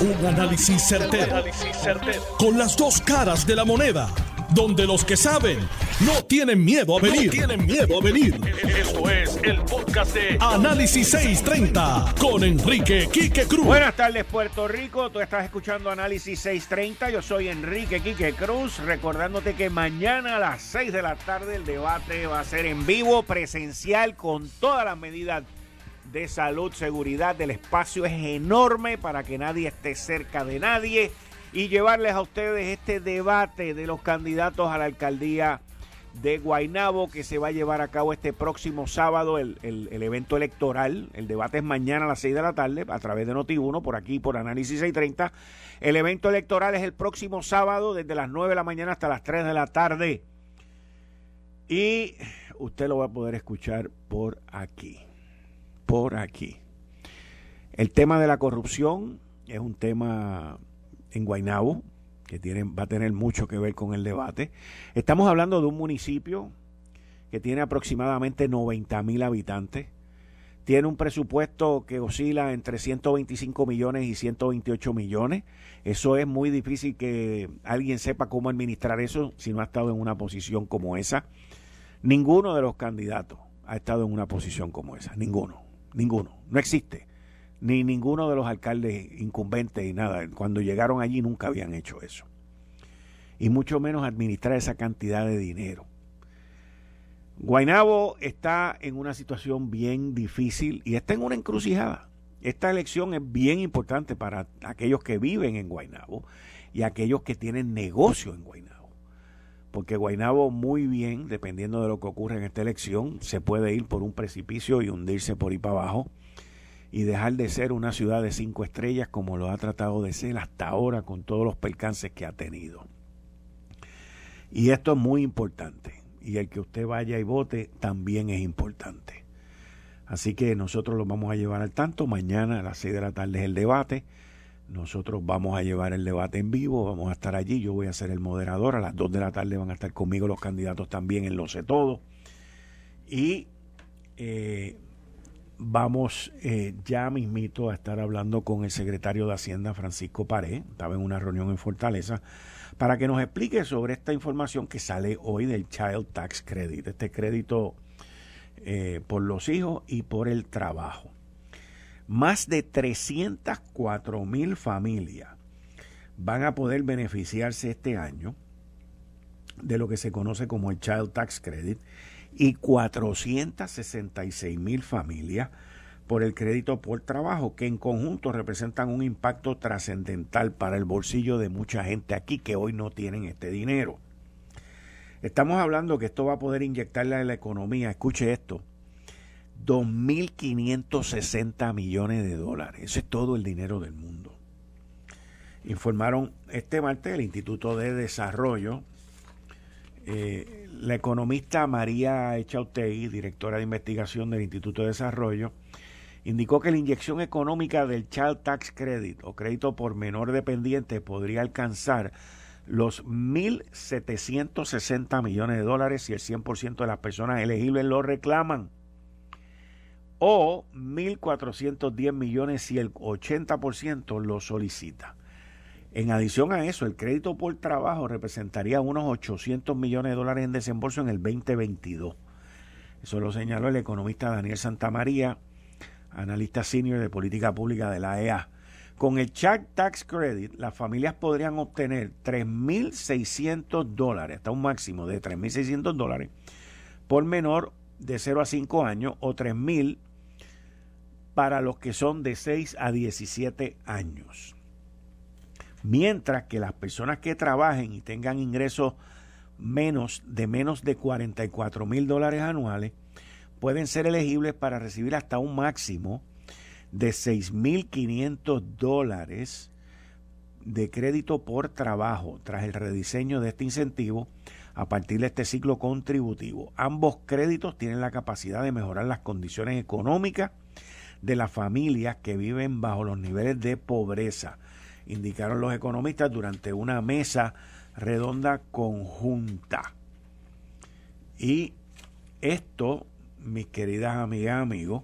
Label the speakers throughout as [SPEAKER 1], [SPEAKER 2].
[SPEAKER 1] Un análisis certero, Con las dos caras de la moneda. Donde los que saben no tienen miedo a venir. tienen miedo a venir. Esto es el podcast de Análisis 630 con Enrique Quique Cruz.
[SPEAKER 2] Buenas tardes, Puerto Rico. Tú estás escuchando Análisis 630. Yo soy Enrique Quique Cruz. Recordándote que mañana a las 6 de la tarde el debate va a ser en vivo, presencial, con todas las medidas de salud, seguridad del espacio es enorme para que nadie esté cerca de nadie y llevarles a ustedes este debate de los candidatos a la alcaldía de Guaynabo que se va a llevar a cabo este próximo sábado, el, evento electoral. El debate es mañana a las 6 de la tarde a través de Noti1, por aquí, por Análisis 630. El evento electoral es el próximo sábado desde las 9 de la mañana hasta las 3 de la tarde. Y usted lo va a poder escuchar por aquí por aquí. El tema de la corrupción es un tema en Guaynabo que tiene, va a tener mucho que ver con el debate. Estamos hablando de un municipio que tiene aproximadamente 90 mil habitantes. Tiene un presupuesto que oscila entre 125 millones y 128 millones. Eso es muy difícil que alguien sepa cómo administrar eso si no ha estado en una posición como esa. Ninguno de los candidatos ha estado en una posición como esa. Ninguno. Ninguno. No existe. Ni ninguno de los alcaldes incumbentes y nada. Cuando llegaron allí nunca habían hecho eso. Y mucho menos administrar esa cantidad de dinero. Guainabo está en una situación bien difícil y está en una encrucijada. Esta elección es bien importante para aquellos que viven en Guainabo y aquellos que tienen negocio en Guainabo porque Guainabo muy bien, dependiendo de lo que ocurre en esta elección, se puede ir por un precipicio y hundirse por ahí para abajo y dejar de ser una ciudad de cinco estrellas como lo ha tratado de ser hasta ahora con todos los percances que ha tenido. Y esto es muy importante. Y el que usted vaya y vote también es importante. Así que nosotros lo vamos a llevar al tanto. Mañana a las seis de la tarde es el debate. Nosotros vamos a llevar el debate en vivo, vamos a estar allí, yo voy a ser el moderador, a las 2 de la tarde van a estar conmigo los candidatos también en Lo sé todo. Y eh, vamos eh, ya mismito a estar hablando con el secretario de Hacienda, Francisco Paré, estaba en una reunión en Fortaleza, para que nos explique sobre esta información que sale hoy del Child Tax Credit, este crédito eh, por los hijos y por el trabajo. Más de 304 mil familias van a poder beneficiarse este año de lo que se conoce como el Child Tax Credit y 466 mil familias por el crédito por trabajo, que en conjunto representan un impacto trascendental para el bolsillo de mucha gente aquí que hoy no tienen este dinero. Estamos hablando que esto va a poder inyectarle a la economía, escuche esto, 2.560 millones de dólares. Ese es todo el dinero del mundo. Informaron este martes el Instituto de Desarrollo. Eh, la economista María Echautegui, directora de investigación del Instituto de Desarrollo, indicó que la inyección económica del Child Tax Credit o crédito por menor dependiente podría alcanzar los 1.760 millones de dólares si el 100% de las personas elegibles lo reclaman o 1.410 millones si el 80% lo solicita. En adición a eso, el crédito por trabajo representaría unos 800 millones de dólares en desembolso en el 2022. Eso lo señaló el economista Daniel Santamaría, analista senior de política pública de la EA. Con el Child Tax Credit, las familias podrían obtener 3.600 dólares, hasta un máximo de 3.600 dólares, por menor de 0 a 5 años o 3.000 para los que son de 6 a 17 años. Mientras que las personas que trabajen y tengan ingresos menos de menos de 44 mil dólares anuales pueden ser elegibles para recibir hasta un máximo de 6.500 dólares de crédito por trabajo tras el rediseño de este incentivo a partir de este ciclo contributivo. Ambos créditos tienen la capacidad de mejorar las condiciones económicas de las familias que viven bajo los niveles de pobreza, indicaron los economistas durante una mesa redonda conjunta. Y esto, mis queridas amigas, amigos,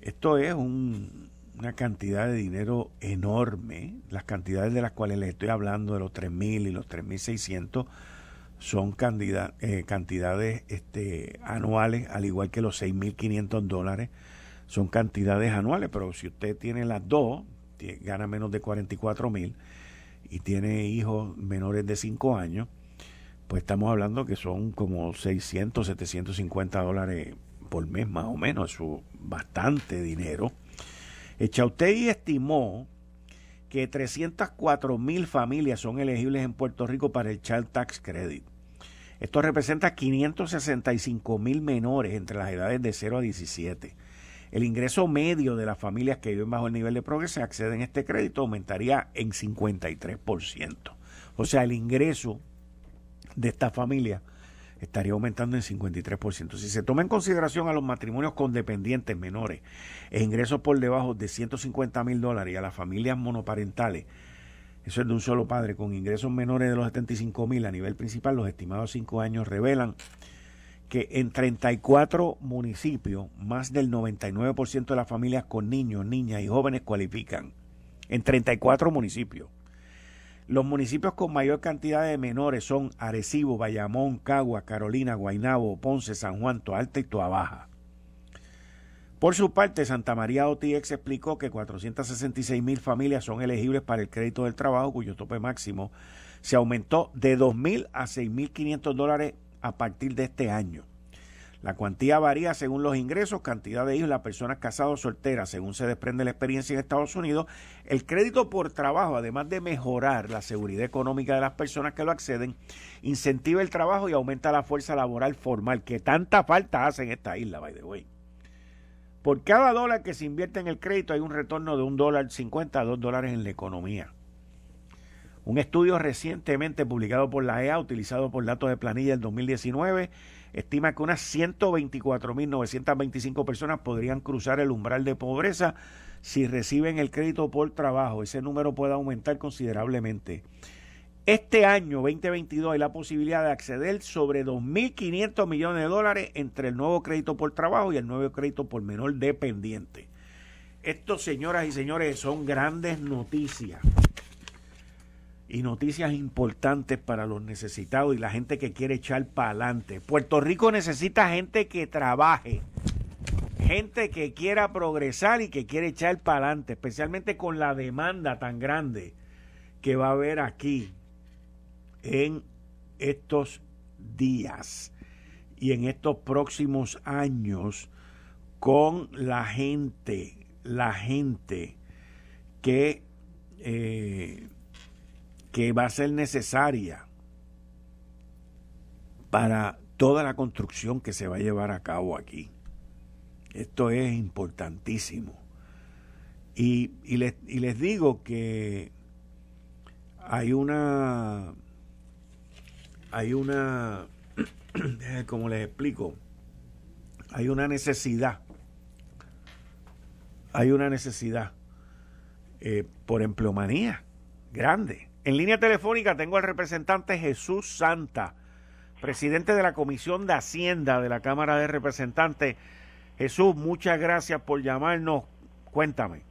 [SPEAKER 2] esto es un, una cantidad de dinero enorme. Las cantidades de las cuales les estoy hablando, de los 3.000 y los 3.600, son eh, cantidades este, anuales, al igual que los 6.500 dólares, son cantidades anuales. Pero si usted tiene las dos, gana menos de 44.000 y tiene hijos menores de 5 años, pues estamos hablando que son como 600, 750 dólares por mes más o menos, eso bastante dinero. Echautey estimó que 304 mil familias son elegibles en Puerto Rico para el Child Tax Credit. Esto representa 565 mil menores entre las edades de 0 a 17. El ingreso medio de las familias que viven bajo el nivel de progreso acceden a este crédito aumentaría en 53%. O sea, el ingreso de esta familia estaría aumentando en 53%. Si se toma en consideración a los matrimonios con dependientes menores e ingresos por debajo de 150 mil dólares y a las familias monoparentales, eso es de un solo padre, con ingresos menores de los 75 mil a nivel principal, los estimados cinco años revelan que en 34 municipios, más del 99% de las familias con niños, niñas y jóvenes cualifican. En 34 municipios. Los municipios con mayor cantidad de menores son Arecibo, Bayamón, Cagua, Carolina, Guaynabo, Ponce, San Juan, Toalta y Toabaja. Por su parte, Santa María OTX explicó que 466 mil familias son elegibles para el crédito del trabajo, cuyo tope máximo se aumentó de 2.000 a 6.500 dólares a partir de este año. La cuantía varía según los ingresos, cantidad de hijos, las personas casadas o solteras, según se desprende la experiencia en Estados Unidos. El crédito por trabajo, además de mejorar la seguridad económica de las personas que lo acceden, incentiva el trabajo y aumenta la fuerza laboral formal, que tanta falta hace en esta isla, by the way. Por cada dólar que se invierte en el crédito hay un retorno de un dólar cincuenta a dos dólares en la economía. Un estudio recientemente publicado por la EA, utilizado por datos de planilla del 2019, estima que unas 124.925 personas podrían cruzar el umbral de pobreza si reciben el crédito por trabajo. Ese número puede aumentar considerablemente. Este año 2022 hay la posibilidad de acceder sobre 2.500 millones de dólares entre el nuevo crédito por trabajo y el nuevo crédito por menor dependiente. Esto, señoras y señores, son grandes noticias y noticias importantes para los necesitados y la gente que quiere echar para adelante. Puerto Rico necesita gente que trabaje, gente que quiera progresar y que quiere echar para adelante, especialmente con la demanda tan grande que va a haber aquí en estos días y en estos próximos años con la gente, la gente que eh, que va a ser necesaria para toda la construcción que se va a llevar a cabo aquí. Esto es importantísimo. Y, les, digo que hay una, hay una, como les explico, hay una necesidad, hay una necesidad eh, por empleomanía grande en línea telefónica tengo al representante Jesús Santa, presidente de la Comisión de Hacienda de la Cámara de Representantes. Jesús, muchas gracias por llamarnos. Cuéntame.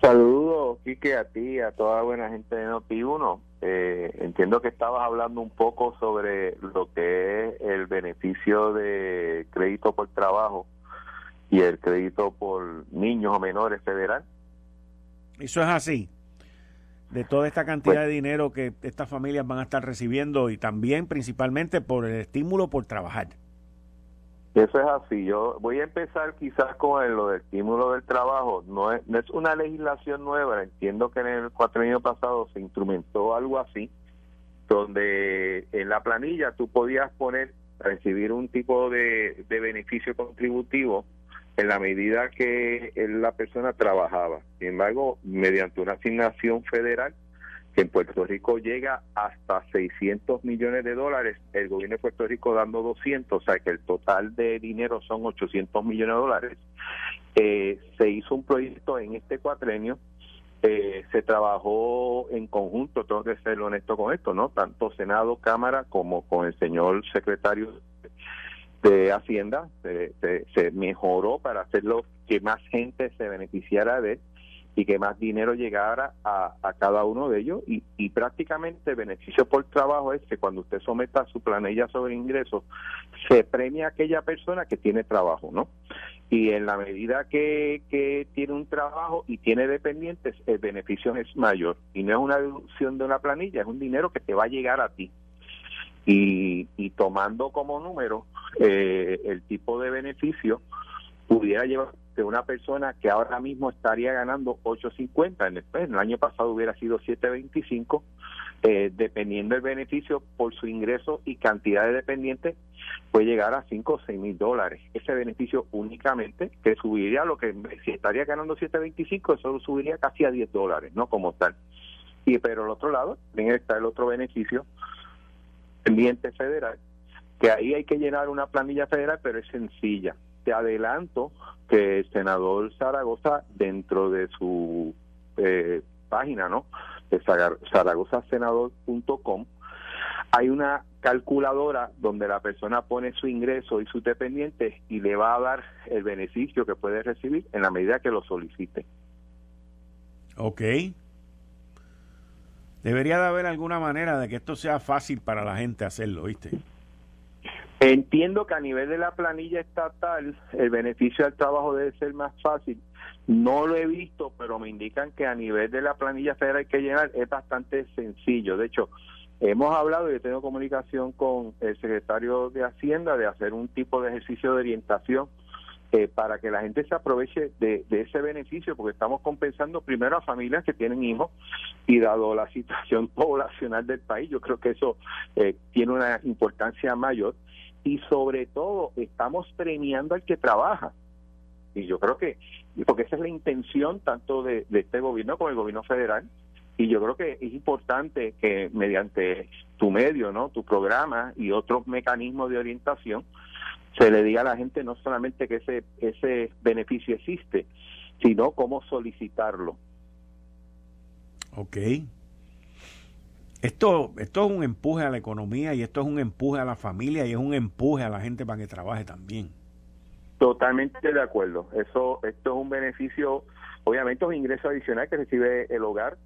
[SPEAKER 3] Saludos, Quique, a ti, y a toda buena gente de Noti1. Eh, entiendo que estabas hablando un poco sobre lo que es el beneficio de crédito por trabajo y el crédito por niños o menores federal.
[SPEAKER 2] Eso es así de toda esta cantidad pues de dinero que estas familias van a estar recibiendo y también principalmente por el estímulo por trabajar.
[SPEAKER 3] Eso es así. Yo voy a empezar quizás con lo del estímulo del trabajo. No es, no es una legislación nueva. Entiendo que en el años pasado se instrumentó algo así, donde en la planilla tú podías poner, recibir un tipo de, de beneficio contributivo en la medida que la persona trabajaba. Sin embargo, mediante una asignación federal que en Puerto Rico llega hasta 600 millones de dólares, el gobierno de Puerto Rico dando 200, o sea que el total de dinero son 800 millones de dólares. Eh, se hizo un proyecto en este cuatrenio eh, se trabajó en conjunto, tengo que ser honesto con esto, ¿no? Tanto Senado, Cámara, como con el señor secretario de Hacienda se, mejoró para hacerlo que más gente se beneficiara de él y que más dinero llegara a, cada uno de ellos y, y, prácticamente el beneficio por trabajo es que cuando usted someta su planilla sobre ingresos se premia a aquella persona que tiene trabajo, ¿no? Y en la medida que, que tiene un trabajo y tiene dependientes, el beneficio es mayor. Y no es una deducción de una planilla, es un dinero que te va a llegar a ti. Y, y tomando como número eh, el tipo de beneficio, pudiera llevar de una persona que ahora mismo estaría ganando 8.50, en el, en el año pasado hubiera sido 7.25, eh, dependiendo del beneficio por su ingreso y cantidad de dependientes, puede llegar a 5 o 6 mil dólares. Ese beneficio únicamente, que subiría lo que si estaría ganando 7.25, eso subiría casi a 10 dólares, no como tal. Y pero al otro lado, también está el otro beneficio, pendiente federal, que ahí hay que llenar una planilla federal, pero es sencilla te adelanto que el senador Zaragoza, dentro de su eh, página, ¿no? De zaragozasenador.com, hay una calculadora donde la persona pone su ingreso y su dependiente y le va a dar el beneficio que puede recibir en la medida que lo solicite.
[SPEAKER 2] Ok. Debería de haber alguna manera de que esto sea fácil para la gente hacerlo, ¿viste?
[SPEAKER 3] Entiendo que a nivel de la planilla estatal el beneficio del trabajo debe ser más fácil. No lo he visto, pero me indican que a nivel de la planilla federal que llenar es bastante sencillo. De hecho, hemos hablado y he tenido comunicación con el secretario de Hacienda de hacer un tipo de ejercicio de orientación eh, para que la gente se aproveche de, ese beneficio, porque estamos compensando primero a familias que tienen hijos y dado la situación poblacional del país, yo creo que eso eh, tiene una importancia mayor y sobre todo estamos premiando al que trabaja. Y yo creo que, porque esa es la intención tanto de, este gobierno como el gobierno federal, y yo creo que es importante que mediante tu medio, ¿no? tu programa y otros mecanismos de orientación, se le diga a la gente no solamente que ese, ese beneficio existe, sino cómo solicitarlo.
[SPEAKER 2] Ok. Esto, esto es un empuje a la economía y esto es un empuje a la familia y es un empuje a la gente para que trabaje también.
[SPEAKER 3] Totalmente de acuerdo. Eso, esto es un beneficio, obviamente es un ingreso adicional que recibe el hogar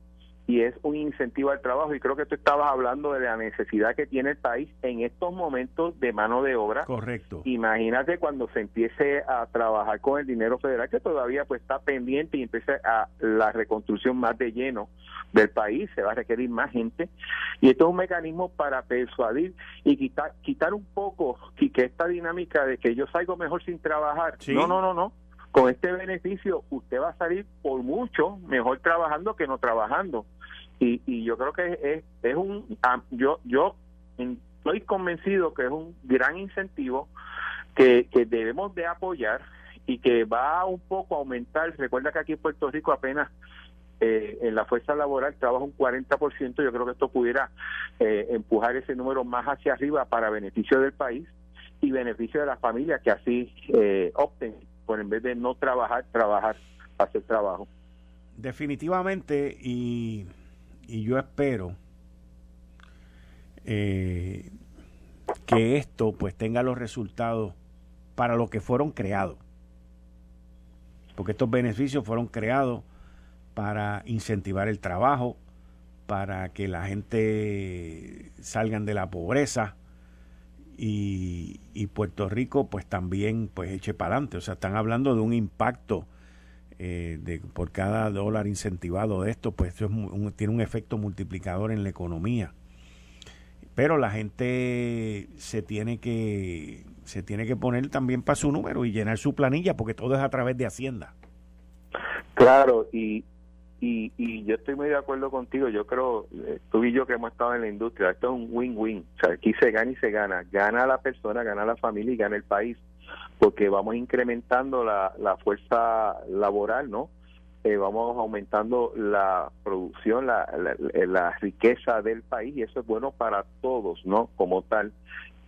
[SPEAKER 3] y es un incentivo al trabajo. Y creo que tú estabas hablando de la necesidad que tiene el país en estos momentos de mano de obra.
[SPEAKER 2] Correcto.
[SPEAKER 3] Imagínate cuando se empiece a trabajar con el dinero federal que todavía pues está pendiente y empiece a la reconstrucción más de lleno del país, se va a requerir más gente. Y esto es un mecanismo para persuadir y quitar, quitar un poco y que esta dinámica de que yo salgo mejor sin trabajar. No, no, no, no con este beneficio usted va a salir por mucho mejor trabajando que no trabajando. Y, y yo creo que es, es un ah, yo yo estoy convencido que es un gran incentivo que, que debemos de apoyar y que va un poco a aumentar. Recuerda que aquí en Puerto Rico apenas eh, en la fuerza laboral trabaja un 40%, yo creo que esto pudiera eh, empujar ese número más hacia arriba para beneficio del país y beneficio de las familias que así eh, opten en vez de no trabajar, trabajar, hacer trabajo.
[SPEAKER 2] Definitivamente, y, y yo espero eh, que esto pues tenga los resultados para lo que fueron creados. Porque estos beneficios fueron creados para incentivar el trabajo, para que la gente salgan de la pobreza, y, Puerto Rico pues también pues eche para adelante. O sea, están hablando de un impacto eh, de por cada dólar incentivado de esto, pues eso tiene un efecto multiplicador en la economía. Pero la gente se tiene que se tiene que poner también para su número y llenar su planilla porque todo es a través de Hacienda.
[SPEAKER 3] Claro, y, y, y yo estoy muy de acuerdo contigo. Yo creo, eh, tú y yo que hemos estado en la industria, esto es un win-win. O sea, aquí se gana y se gana. Gana la persona, gana la familia y gana el país. Porque vamos incrementando la, la fuerza laboral, ¿no? Eh, vamos aumentando la producción, la, la, la, riqueza del país y eso es bueno para todos, ¿no? Como tal.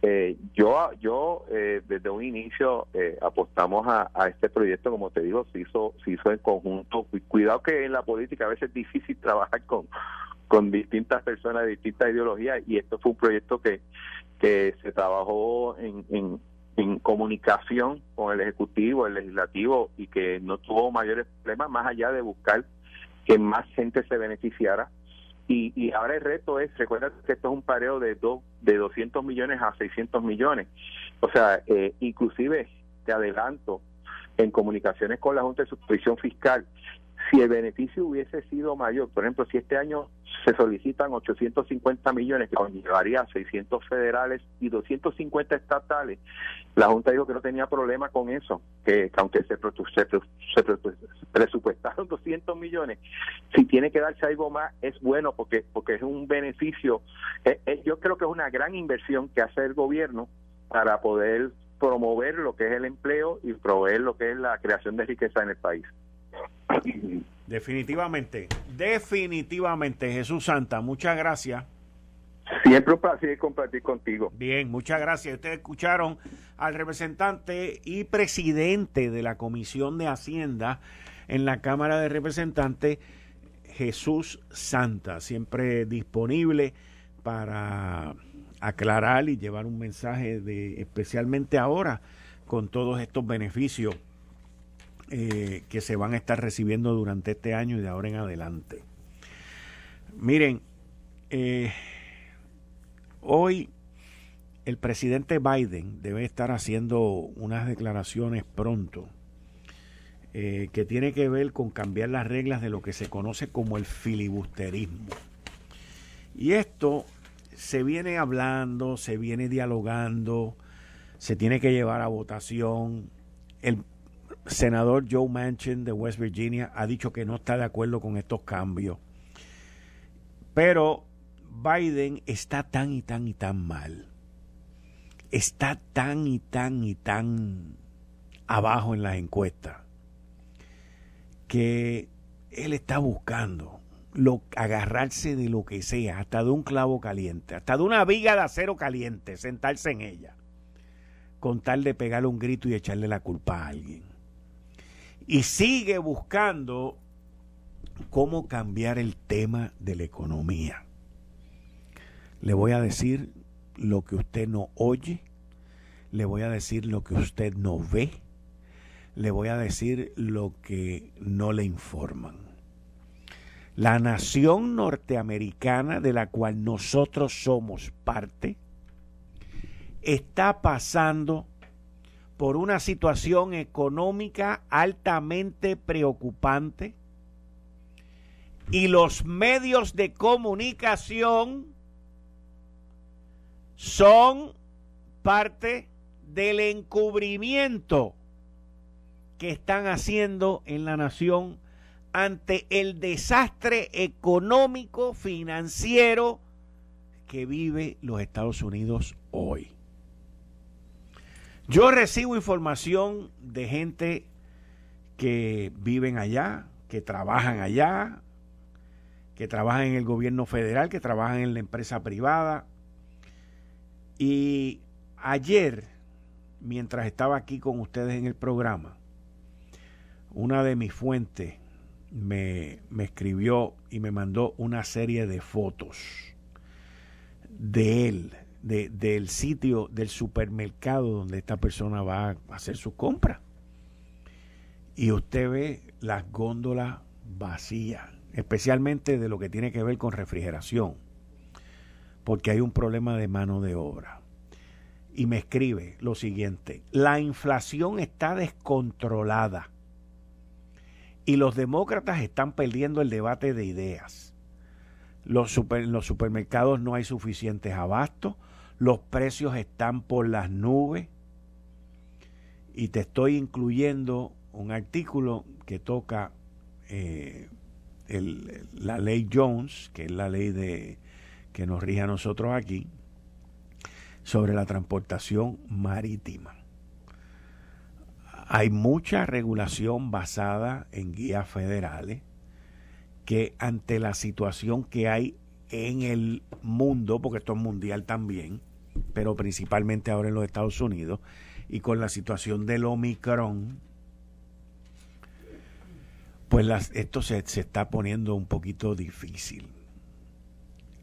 [SPEAKER 3] Eh, yo yo eh, desde un inicio eh, apostamos a, este proyecto, como te digo, se hizo, se hizo en conjunto. Cuidado que en la política a veces es difícil trabajar con, con distintas personas de distintas ideologías y esto fue un proyecto que, que se trabajó en, en comunicación con el Ejecutivo, el Legislativo y que no tuvo mayores problemas más allá de buscar que más gente se beneficiara. Y, y ahora el reto es, recuerda que esto es un pareo de, dos de 200 millones a 600 millones. O sea, eh, inclusive te adelanto, en comunicaciones con la Junta de Supervisión Fiscal, si el beneficio hubiese sido mayor, por ejemplo, si este año se solicitan 850 millones, que conllevaría a 600 federales y 250 estatales, la Junta dijo que no tenía problema con eso, que, aunque se, presupuestaron 200 millones, si tiene que darse algo más es bueno porque porque es un beneficio, eh, eh, yo creo que es una gran inversión que hace el gobierno para poder promover lo que es el empleo y proveer lo que es la creación de riqueza en el país.
[SPEAKER 2] Definitivamente, definitivamente, Jesús Santa, muchas gracias.
[SPEAKER 3] Siempre un placer compartir contigo.
[SPEAKER 2] Bien, muchas gracias. Ustedes escucharon al representante y presidente de la Comisión de Hacienda en la Cámara de Representantes, Jesús Santa, siempre disponible para aclarar y llevar un mensaje de especialmente ahora con todos estos beneficios eh, que se van a estar recibiendo durante este año y de ahora en adelante. Miren, eh, hoy el presidente Biden debe estar haciendo unas declaraciones pronto eh, que tiene que ver con cambiar las reglas de lo que se conoce como el filibusterismo. Y esto se viene hablando, se viene dialogando, se tiene que llevar a votación. El senador Joe Manchin de West Virginia ha dicho que no está de acuerdo con estos cambios. Pero Biden está tan y tan y tan mal. Está tan y tan y tan abajo en las encuestas que él está buscando lo, agarrarse de lo que sea, hasta de un clavo caliente, hasta de una viga de acero caliente, sentarse en ella, con tal de pegarle un grito y echarle la culpa a alguien. Y sigue buscando cómo cambiar el tema de la economía. Le voy a decir lo que usted no oye, le voy a decir lo que usted no ve, le voy a decir lo que no le informan la nación norteamericana de la cual nosotros somos parte, está pasando por una situación económica altamente preocupante y los medios de comunicación son parte del encubrimiento que están haciendo en la nación ante el desastre económico, financiero que vive los Estados Unidos hoy. Yo recibo información de gente que viven allá, que trabajan allá, que trabajan en el gobierno federal, que trabajan en la empresa privada. Y ayer, mientras estaba aquí con ustedes en el programa, una de mis fuentes me, escribió y me mandó una serie de fotos de él, de, del sitio, del supermercado donde esta persona va a hacer su compra. Y usted ve las góndolas vacías, especialmente de lo que tiene que ver con refrigeración, porque hay un problema de mano de obra. Y me escribe lo siguiente, la inflación está descontrolada y los demócratas están perdiendo el debate de ideas. Los en los supermercados no hay suficientes abastos, los precios están por las nubes. Y te estoy incluyendo un artículo que toca eh, la ley Jones, que es la ley de, que nos rige a nosotros aquí, sobre la transportación marítima hay mucha regulación basada en guías federales que ante la situación que hay en el mundo, porque esto es mundial también, pero principalmente ahora en los Estados Unidos, y con la situación del Omicron, pues esto se, se está poniendo un poquito difícil.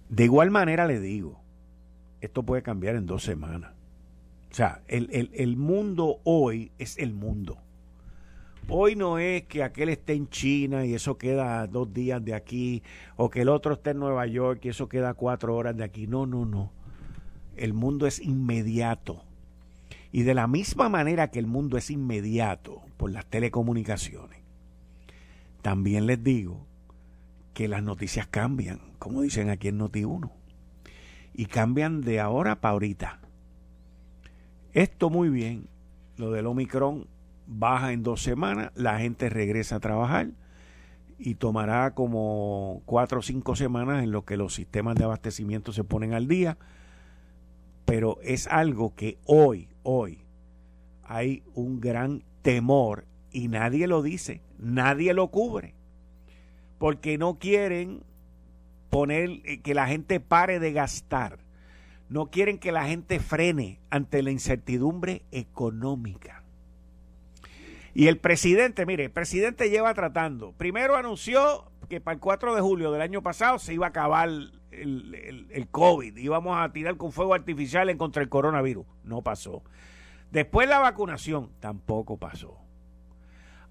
[SPEAKER 2] De igual manera le digo, esto puede cambiar en dos semanas. O sea, el, el, el mundo hoy es el mundo. Hoy no es que aquel esté en China y eso queda dos días de aquí, o que el otro esté en Nueva York y eso queda cuatro horas de aquí. No, no, no. El mundo es inmediato. Y de la misma manera que el mundo es inmediato por las telecomunicaciones, también les digo que las noticias cambian, como dicen aquí en Noti1. Y cambian de ahora para ahorita. Esto muy bien. Lo del Omicron baja en dos semanas, la gente regresa a trabajar y tomará como cuatro o cinco semanas en lo que los sistemas de abastecimiento se ponen al día. Pero es algo que hoy, hoy, hay un gran temor y nadie lo dice, nadie lo cubre porque no quieren poner eh, que la gente pare de gastar. No quieren que la gente frene ante la incertidumbre económica. Y el presidente, mire, el presidente lleva tratando. Primero anunció que para el 4 de julio del año pasado se iba a acabar el, el, el, COVID. Íbamos a tirar con fuego artificial en contra el coronavirus. No pasó. Después la vacunación. Tampoco pasó.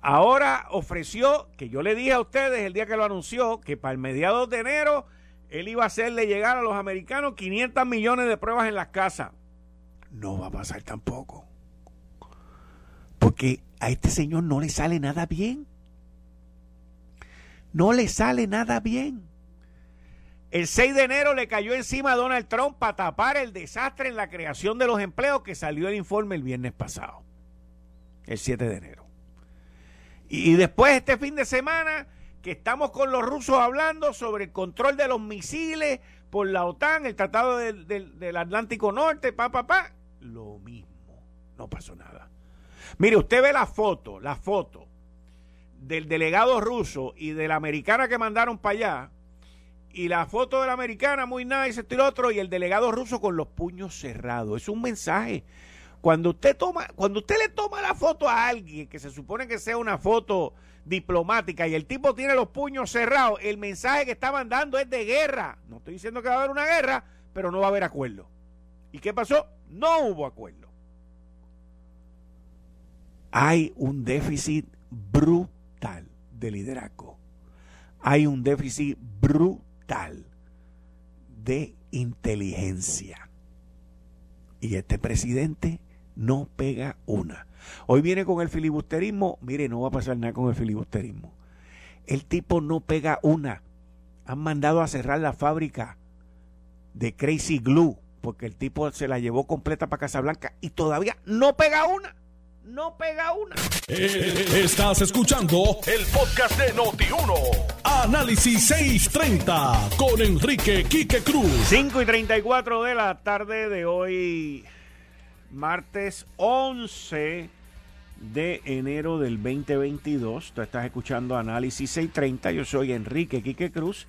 [SPEAKER 2] Ahora ofreció, que yo le dije a ustedes el día que lo anunció, que para el mediados de enero él iba a hacerle llegar a los americanos 500 millones de pruebas en las casas. No va a pasar tampoco. Porque a este señor no le sale nada bien. No le sale nada bien. El 6 de enero le cayó encima a Donald Trump para tapar el desastre en la creación de los empleos que salió el informe el viernes pasado, el 7 de enero. Y después este fin de semana que estamos con los rusos hablando sobre el control de los misiles por la OTAN, el Tratado del, Atlántico Norte, pa, pa, pa, lo mismo, no pasó nada. Mire, usted ve la foto, la foto del delegado ruso y de la americana que mandaron para allá, y la foto de la americana muy nice, esto y lo otro, y el delegado ruso con los puños cerrados. Es un mensaje cuando usted toma, cuando usted le toma la foto a alguien que se supone que sea una foto diplomática y el tipo tiene los puños cerrados, el mensaje que está mandando es de guerra. No estoy diciendo que va a haber una guerra, pero no va a haber acuerdo. ¿Y qué pasó? No hubo acuerdo. Hay un déficit brutal de liderazgo. Hay un déficit brutal de inteligencia. Y este presidente no pega una. Hoy viene con el filibusterismo, mire, no va a pasar nada con el filibusterismo. El tipo no pega una. Han mandado a cerrar la fábrica de Crazy Glue porque el tipo se la llevó completa para Casablanca y todavía no pega una. No pega una.
[SPEAKER 1] Eh, estás escuchando el podcast de Noti1. Análisis 630 con Enrique Quique Cruz.
[SPEAKER 2] 5 y 34 de la tarde de hoy martes 11 de enero del 2022. Tú estás escuchando Análisis 630. Yo soy Enrique Quique Cruz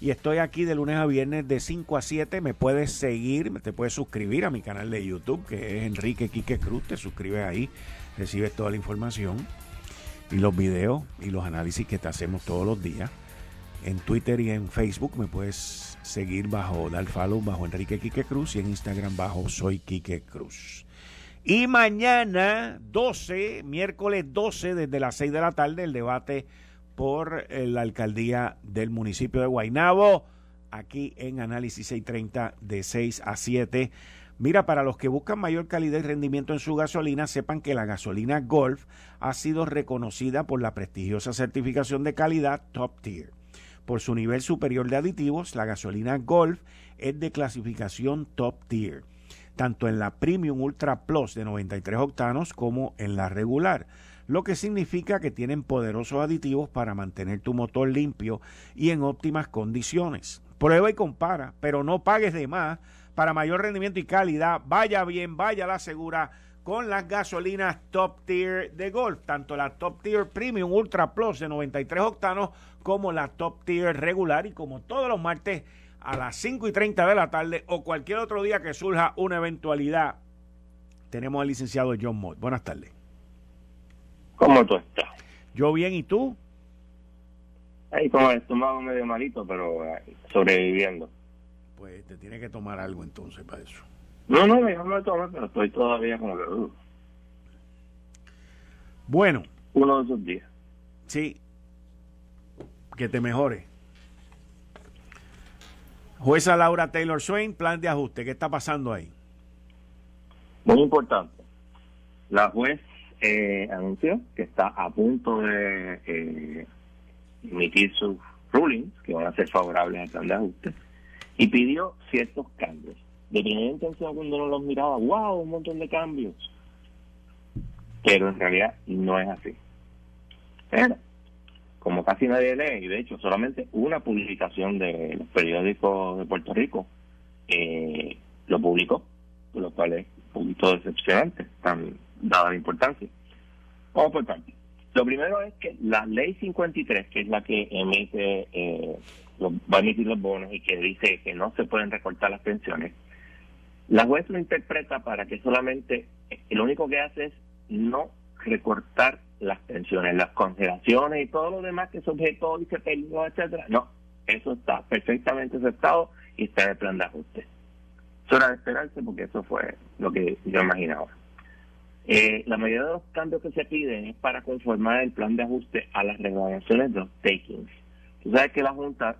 [SPEAKER 2] y estoy aquí de lunes a viernes de 5 a 7. Me puedes seguir, te puedes suscribir a mi canal de YouTube que es Enrique Quique Cruz. Te suscribes ahí, recibes toda la información y los videos y los análisis que te hacemos todos los días. En Twitter y en Facebook me puedes seguir bajo, dar bajo Enrique Quique Cruz y en Instagram bajo Soy Quique Cruz. Y mañana 12, miércoles 12, desde las 6 de la tarde, el debate por eh, la alcaldía del municipio de Guaynabo, aquí en Análisis 630 de 6 a 7. Mira, para los que buscan mayor calidad y rendimiento en su gasolina, sepan que la gasolina Golf ha sido reconocida por la prestigiosa certificación de calidad Top Tier. Por su nivel superior de aditivos, la gasolina Golf es de clasificación top tier, tanto en la Premium Ultra Plus de 93 octanos como en la regular, lo que significa que tienen poderosos aditivos para mantener tu motor limpio y en óptimas condiciones. Prueba y compara, pero no pagues de más para mayor rendimiento y calidad. Vaya bien, vaya la segura con las gasolinas top tier de Golf, tanto la top tier Premium Ultra Plus de 93 octanos como la top tier regular y como todos los martes a las 5 y 30 de la tarde o cualquier otro día que surja una eventualidad. Tenemos al licenciado John Mott. Buenas tardes.
[SPEAKER 4] ¿Cómo tú estás?
[SPEAKER 2] Yo bien, ¿y tú?
[SPEAKER 4] Ahí el estómago medio malito, pero sobreviviendo.
[SPEAKER 2] Pues te tiene que tomar algo entonces para eso.
[SPEAKER 4] No, no, me me tome, pero estoy todavía como que... Uh.
[SPEAKER 2] Bueno.
[SPEAKER 4] Uno de esos días.
[SPEAKER 2] Sí. Que te mejore. Jueza Laura Taylor Swain, plan de ajuste. ¿Qué está pasando ahí?
[SPEAKER 4] Muy importante. La juez eh, anunció que está a punto de eh, emitir sus rulings, que van a ser favorables al plan de ajuste, y pidió ciertos cambios. De primera intención, cuando uno los miraba, wow, un montón de cambios. Pero en realidad no es así. Pero, como casi nadie lee, y de hecho solamente una publicación de los periódicos de Puerto Rico eh, lo publicó, lo cual es un poquito decepcionante, tan dada la importancia. Vamos por parte. Lo primero es que la ley 53, que es la que emite, eh, va a emitir los bonos y que dice que no se pueden recortar las pensiones, la juez lo interpreta para que solamente, lo único que hace es no recortar las pensiones, las congelaciones y todo lo demás que es objeto y se perdió, etcétera. No, eso está perfectamente aceptado y está en el plan de ajuste. Eso era de esperarse porque eso fue lo que yo imaginaba. Eh, la mayoría de los cambios que se piden es para conformar el plan de ajuste a las regulaciones de los takings. Tú sabes que la Junta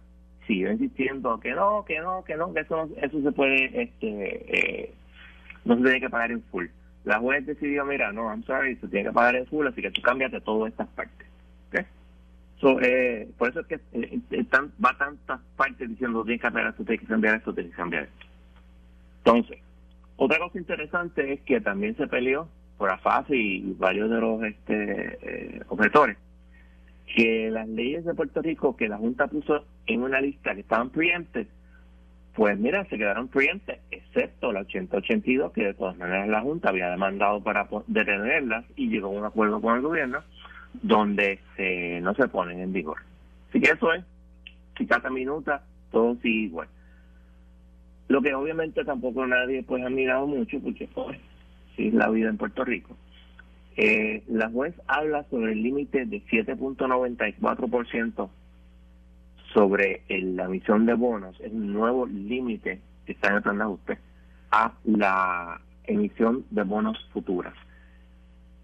[SPEAKER 4] sigue insistiendo que no, que no, que no, que eso, eso se puede, este, eh, no se tiene que pagar en full. La juez decidió, mira, no, I'm sorry, se tiene que pagar en full, así que tú de todas estas partes. So, eh, por eso es que eh, están, va tantas partes diciendo, tienes que pagar esto, tienes que cambiar esto, tienes que cambiar esto. Entonces, otra cosa interesante es que también se peleó por AFAS y varios de los este, eh, que las leyes de Puerto Rico que la Junta puso en una lista que estaban preemptes, pues mira, se quedaron preemptes, excepto la 8082, que de todas maneras la Junta había demandado para detenerlas y llegó a un acuerdo con el gobierno donde se, no se ponen en vigor. Así que eso es, si cada minuta, todo sigue igual. Lo que obviamente tampoco nadie pues ha mirado mucho, porque pues, es la vida en Puerto Rico. Eh, la juez habla sobre el límite de 7.94% sobre la emisión de bonos, es un nuevo límite que está en el plan de ajuste a la emisión de bonos futuras.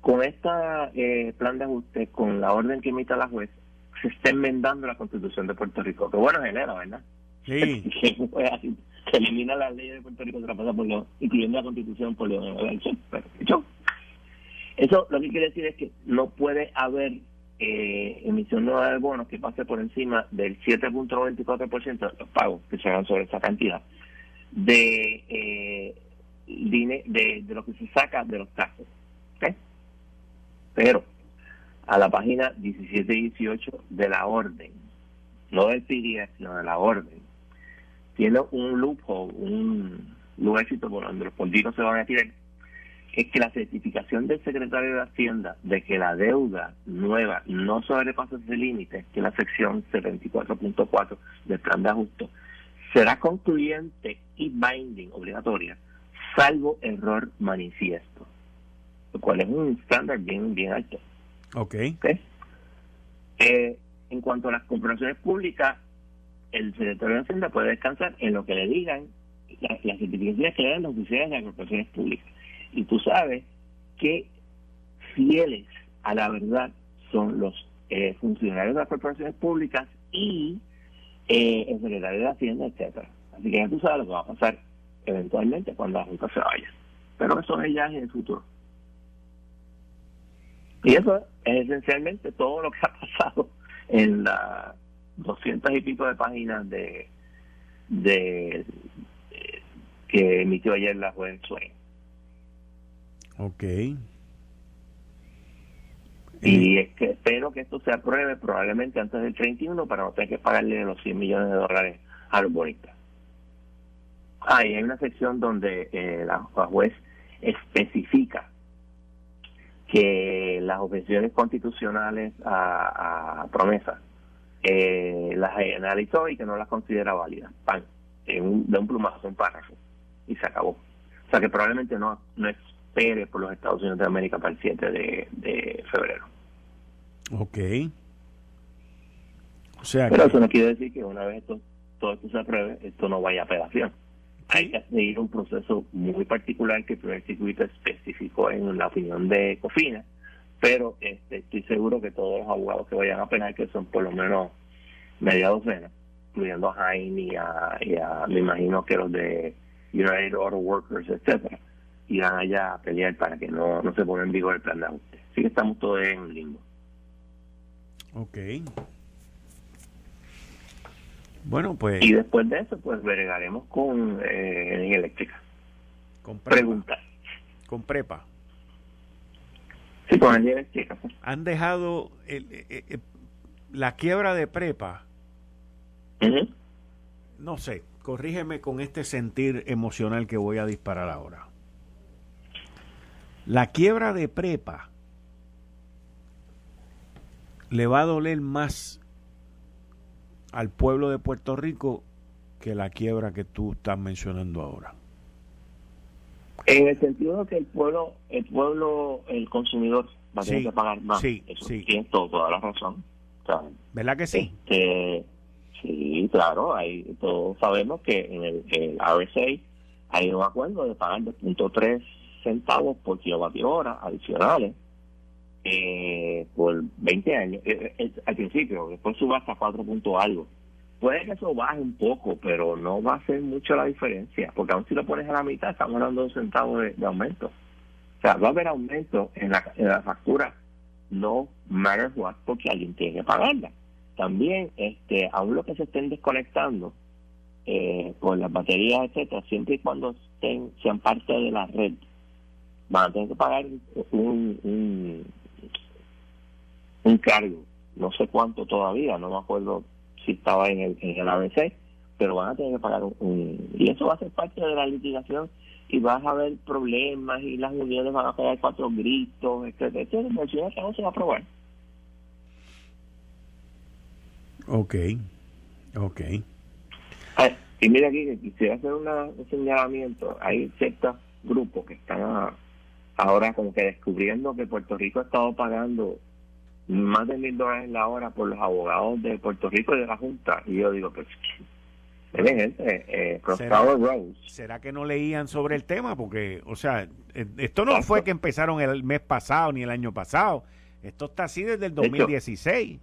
[SPEAKER 4] Con este plan de ajuste, con la orden que emita la juez, se está enmendando la constitución de Puerto Rico, que bueno genera, ¿verdad?
[SPEAKER 2] Sí.
[SPEAKER 4] se elimina la ley de Puerto Rico, se por lo, incluyendo la constitución por lo Pero, eso lo que quiere decir es que no puede haber eh, emisión nueva de bonos que pase por encima del 7.94% de los pagos que se hagan sobre esa cantidad de, eh, de, de lo que se saca de los taxes. Pero a la página 17 y 18 de la orden, no del PDF, sino de la orden, tiene un loophole, un lugarcito por donde los políticos se van a tirar, es que la certificación del secretario de Hacienda de que la deuda nueva no sobrepasa ese límite, que es la sección 74.4 del plan de ajuste, será concluyente y binding, obligatoria, salvo error manifiesto, lo cual es un estándar bien, bien alto.
[SPEAKER 2] Ok.
[SPEAKER 4] okay? Eh, en cuanto a las corporaciones públicas, el secretario de Hacienda puede descansar en lo que le digan las, certificaciones que le dan los oficiales de las corporaciones públicas. Y tú sabes que fieles a la verdad son los eh, funcionarios de las corporaciones públicas y eh, el secretario de Hacienda, etcétera. Así que ya tú sabes lo que va a pasar eventualmente cuando la Junta se vaya. Pero eso es ya en el futuro. Y eso es esencialmente todo lo que ha pasado en la doscientas y pico de páginas de, de, que emitió ayer la juez Swain.
[SPEAKER 2] Ok.
[SPEAKER 4] Y es que espero que esto se apruebe probablemente antes del 31 para no tener que pagarle los 100 millones de dólares a los bonistas. Ah, y hay una sección donde eh, la, juez especifica que las objeciones constitucionales a, a promesa eh, las analizó y que no las considera válidas. Pan, un, de un plumazo, un párrafo, y se acabó. O sea que probablemente no, no espere por los Estados Unidos de América para el 7 de, febrero.
[SPEAKER 2] Ok. O sea
[SPEAKER 4] Pero eso no quiere decir que una vez esto, todo esto se apruebe, esto no vaya a apelación. Hay que seguir un proceso muy particular que el primer circuito especificó en la opinión de Cofina, pero este, estoy seguro que todos los abogados que vayan a penar, que son por lo menos media docena, incluyendo a Jaime y a, me imagino que los de United Auto Workers, etcétera, irán allá a pelear para que no, no se ponga en vigor el plan de ajuste. Así que estamos todos en limbo.
[SPEAKER 2] Ok. Bueno, pues...
[SPEAKER 4] Y después de eso, pues bregaremos con eh, eléctrica. Con prepa.
[SPEAKER 2] Con prepa.
[SPEAKER 4] Sí.
[SPEAKER 2] Han dejado el, eh, eh, la quiebra de prepa. No sé, corrígeme con este sentir emocional que voy a disparar ahora. La quiebra de prepa le va a doler más al pueblo de Puerto Rico que la quiebra que tú estás mencionando ahora.
[SPEAKER 4] En el sentido de que el pueblo, el pueblo, el consumidor va a tener que pagar más.
[SPEAKER 2] Sí, sí.
[SPEAKER 4] Tienes toda la razón.
[SPEAKER 2] ¿Verdad que sí?
[SPEAKER 4] Este, sí, claro. Hay, todos sabemos que en el, el RSA hay un acuerdo de pagar 2.3 centavos por kilovatio hora adicionales eh, por 20 años, eh, eh, al principio, después suba hasta 4 puntos algo. Puede que eso baje un poco, pero no va a hacer mucho la diferencia, porque aún si lo pones a la mitad, estamos hablando de un centavo de, aumento. O sea, va a haber aumento en la, en la factura, no matter what, porque alguien tiene que pagarla. También, este, aún lo que se estén desconectando eh, con las baterías, etcétera, siempre y cuando estén, sean parte de la red, van a tener que pagar un, un, cargo, no sé cuánto todavía, no me acuerdo estaba en el, en el ABC, pero van a tener que pagar un, Y eso va a ser parte de la litigación y vas a ver problemas y las uniones van a pegar cuatro gritos, etcétera, etcétera, que no se va a aprobar.
[SPEAKER 2] Ok, ok.
[SPEAKER 4] y mira aquí, que quisiera hacer un señalamiento. Hay ciertos grupos que están ahora como que descubriendo que Puerto Rico ha estado pagando más de mil dólares la hora por los abogados de Puerto Rico y de la Junta. Y yo digo, pues, gente, eh,
[SPEAKER 2] ¿Será, Rose. ¿Será que no leían sobre el tema? Porque, o sea, eh, esto no fue que empezaron el mes pasado ni el año pasado. Esto está así desde el 2016.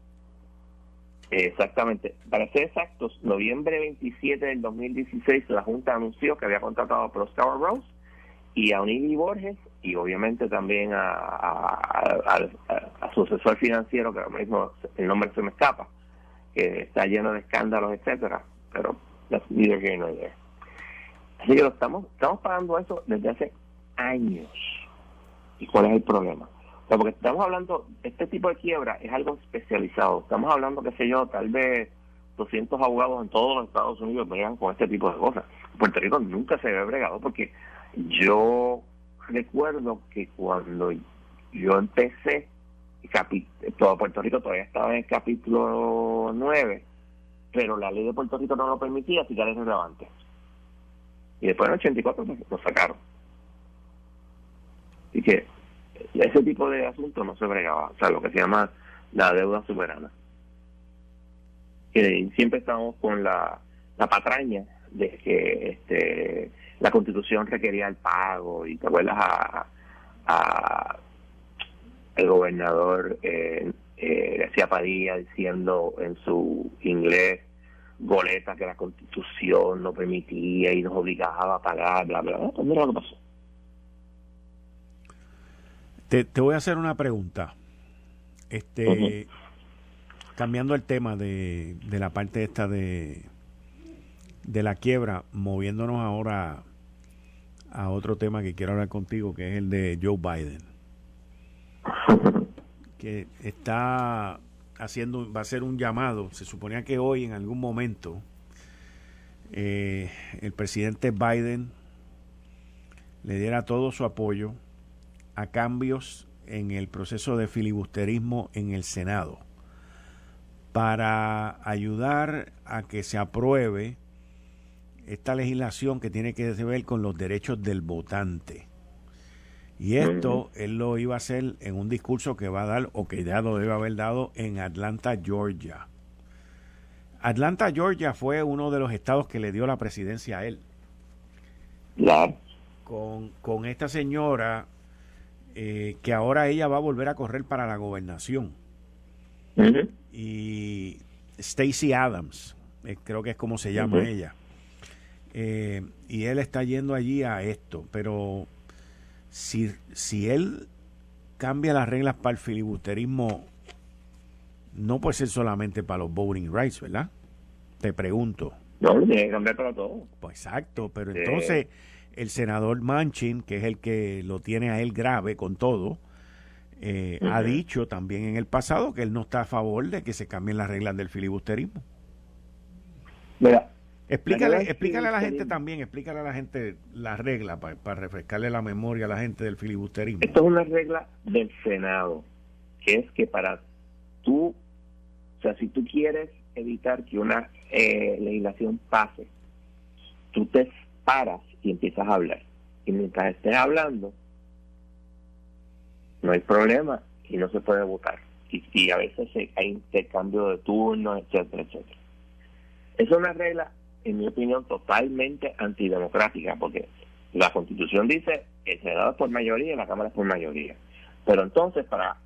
[SPEAKER 4] exactamente. Para ser exactos, noviembre 27 del 2016, la Junta anunció que había contratado a Rose y a Unili Borges y obviamente también a, a, su asesor financiero, que ahora mismo el nombre se me escapa, que está lleno de escándalos, etcétera, pero neither here nor there. Así que lo estamos, estamos pagando eso desde hace años. ¿Y cuál es el problema? porque estamos hablando, este tipo de quiebra es algo especializado. Estamos hablando, qué sé yo, tal vez 200 abogados en todos los Estados Unidos bregan con este tipo de cosas. Puerto Rico nunca se ve bregado porque yo recuerdo que cuando yo empecé, todo Puerto Rico todavía estaba en el capítulo 9, pero la ley de Puerto Rico no lo permitía, así que era relevante. Y después en el 84 pues, lo sacaron. Así que ese tipo de asuntos no se bregaba, o sea, lo que se llama la deuda soberana. Y siempre estamos con la, la patraña de que este la constitución requería el pago y te acuerdas a, a el gobernador eh, eh, García Padilla diciendo en su inglés goleta que la constitución no permitía y nos obligaba a pagar, bla, bla, bla. Pues mira lo que pasó.
[SPEAKER 2] Te, te voy a hacer una pregunta. Este, cambiando el tema de, de la parte esta de, de la quiebra, moviéndonos ahora a otro tema que quiero hablar contigo, que es el de Joe Biden. Que está haciendo, va a ser un llamado. Se suponía que hoy, en algún momento, eh, el presidente Biden le diera todo su apoyo a cambios en el proceso de filibusterismo en el Senado para ayudar a que se apruebe esta legislación que tiene que ver con los derechos del votante. Y esto él lo iba a hacer en un discurso que va a dar, o que ya lo debe haber dado, en Atlanta, Georgia. Atlanta, Georgia fue uno de los estados que le dio la presidencia a él. con, con esta señora eh, que ahora ella va a volver a correr para la gobernación. Y Stacey Adams, eh, creo que es como se llama ella. Eh, y él está yendo allí a esto, pero si, si él cambia las reglas para el filibusterismo, no puede ser solamente para los voting rights, ¿verdad? Te pregunto.
[SPEAKER 4] No, tiene que cambiar para todo.
[SPEAKER 2] Pues exacto, pero entonces el senador Manchin, que es el que lo tiene a él grave con todo, eh, ha dicho también en el pasado que él no está a favor de que se cambien las reglas del filibusterismo.
[SPEAKER 4] Mira,
[SPEAKER 2] explícale, explícale a la gente también, explícale a la gente las reglas para refrescarle la memoria a la gente del filibusterismo.
[SPEAKER 4] Esto es una regla del Senado, que es que para tú, o sea, si tú quieres evitar que una eh, legislación pase, tú te paras y empiezas a hablar. Y mientras estés hablando, no hay problema y no se puede votar. Y, a veces hay intercambio de turnos, etcétera, etcétera. Es una regla, en mi opinión, totalmente antidemocrática, porque la Constitución dice el Senado es por mayoría y la Cámara es por mayoría. Pero entonces, para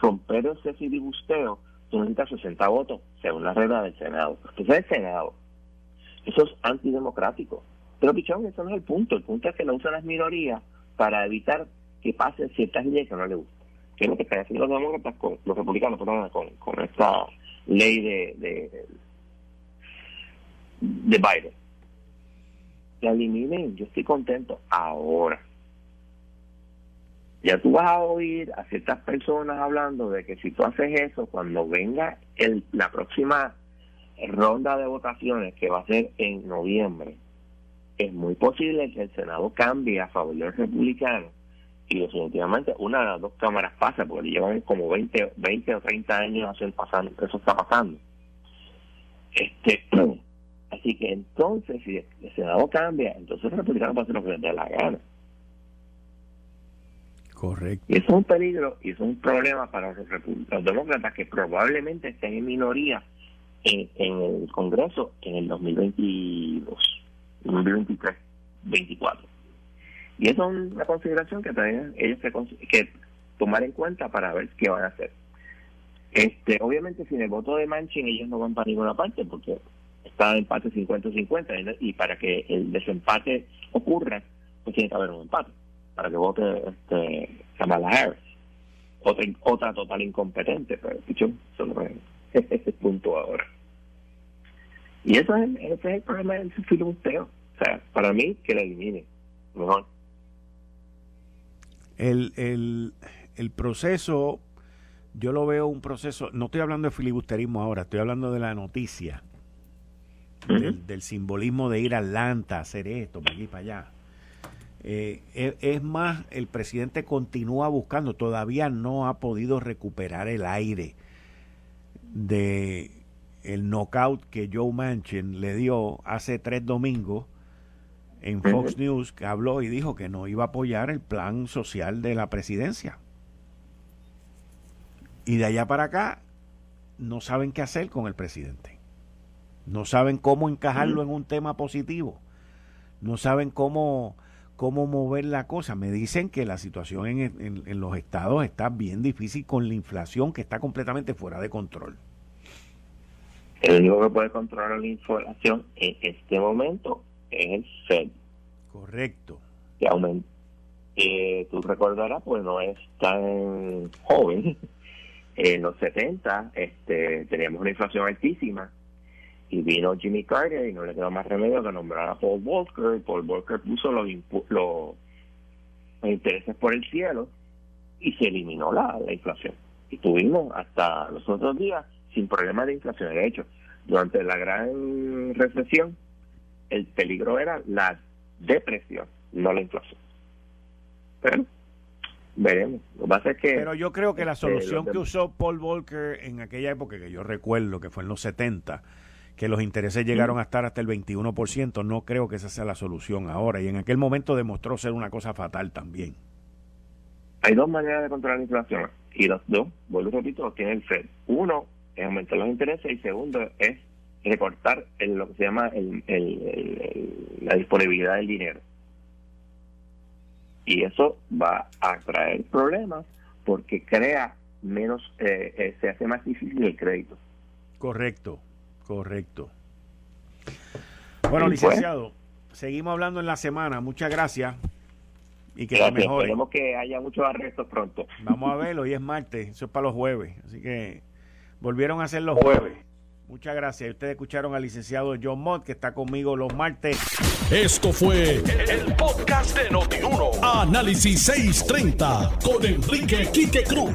[SPEAKER 4] romper ese filibusteo, tú necesitas 60 votos, según la regla del Senado. Entonces, el Senado, eso es antidemocrático. Pero, pichón, eso no es el punto. El punto es que lo usan las minorías para evitar que pasen ciertas leyes que no les gustan. Que es lo que están haciendo los demócratas con los republicanos, con, con esta ley de, de, de Biden. La eliminen, yo estoy contento ahora. Ya tú vas a oír a ciertas personas hablando de que si tú haces eso, cuando venga el, la próxima ronda de votaciones, que va a ser en noviembre, es muy posible que el Senado cambie a favor de los republicanos y definitivamente una de las dos cámaras pasa, porque llevan como 20, 20 o 30 años haciendo pasando, eso está pasando. Este, así que entonces, si el Senado cambia, entonces los republicanos van a hacer lo que les dé la gana.
[SPEAKER 2] Correcto.
[SPEAKER 4] Y eso es un peligro y eso es un problema para los, los demócratas que probablemente estén en minoría en, en el Congreso en el 2022. 2023, 24. Y eso es una consideración que también ellos que, que tomar en cuenta para ver qué van a hacer. Este, obviamente sin el voto de Manchin ellos no van para ninguna parte porque está en empate 50-50 y para que el desempate ocurra pues tiene que haber un empate para que vote este Kamala otra total incompetente pero eso no es ese punto ahora y eso es, el problema del filibusteo. O sea, para mí, que la elimine. Mejor.
[SPEAKER 2] El, el, el proceso, yo lo veo un proceso, no estoy hablando de filibusterismo ahora, estoy hablando de la noticia, del, simbolismo de ir a Atlanta, hacer esto, para aquí, para allá. Eh, es, es, más, el presidente continúa buscando, todavía no ha podido recuperar el aire de el knockout que Joe Manchin le dio hace tres domingos en Fox News, que habló y dijo que no iba a apoyar el plan social de la presidencia. Y de allá para acá no saben qué hacer con el presidente. No saben cómo encajarlo en un tema positivo. No saben cómo, cómo mover la cosa. Me dicen que la situación en, en los estados está bien difícil con la inflación que está completamente fuera de control.
[SPEAKER 4] El único que puede controlar la inflación en este momento es el Fed.
[SPEAKER 2] Correcto.
[SPEAKER 4] Que aumenta. Eh, tú recordarás, pues no es tan joven. En los 70 este, teníamos una inflación altísima y vino Jimmy Carter y no le quedó más remedio que nombrar a Paul Volcker. Paul Volcker puso los, los, intereses por el cielo y se eliminó la, la inflación. Y tuvimos hasta los otros días sin problema de inflación. De hecho, durante la gran recesión, el peligro era la depresión, no la inflación. Pero veremos. Lo que pasa es que.
[SPEAKER 2] Pero yo creo que la este, solución que usó Paul Volcker en aquella época, que yo recuerdo que fue en los 70, que los intereses llegaron a estar hasta el 21%, no creo que esa sea la solución ahora. Y en aquel momento demostró ser una cosa fatal también.
[SPEAKER 4] Hay dos maneras de controlar la inflación. Y los dos, vuelvo y repito, tiene el FED. Uno es aumentar los intereses y segundo es recortar lo que se llama el, la disponibilidad del dinero. Y eso va a traer problemas porque crea menos, eh, eh, se hace más difícil el crédito.
[SPEAKER 2] Correcto, correcto. Bueno, pues, licenciado, seguimos hablando en la semana. Muchas gracias. Y que
[SPEAKER 4] gracias, mejore. Esperemos que haya muchos arrestos pronto.
[SPEAKER 2] Vamos a ver, hoy es martes, eso es para los jueves. Así que volvieron a ser los jueves. Muchas gracias. Ustedes escucharon al licenciado John Mott, que está conmigo los martes.
[SPEAKER 1] Esto fue el, podcast de Notiuno. Análisis 630 con Enrique Quique Cruz.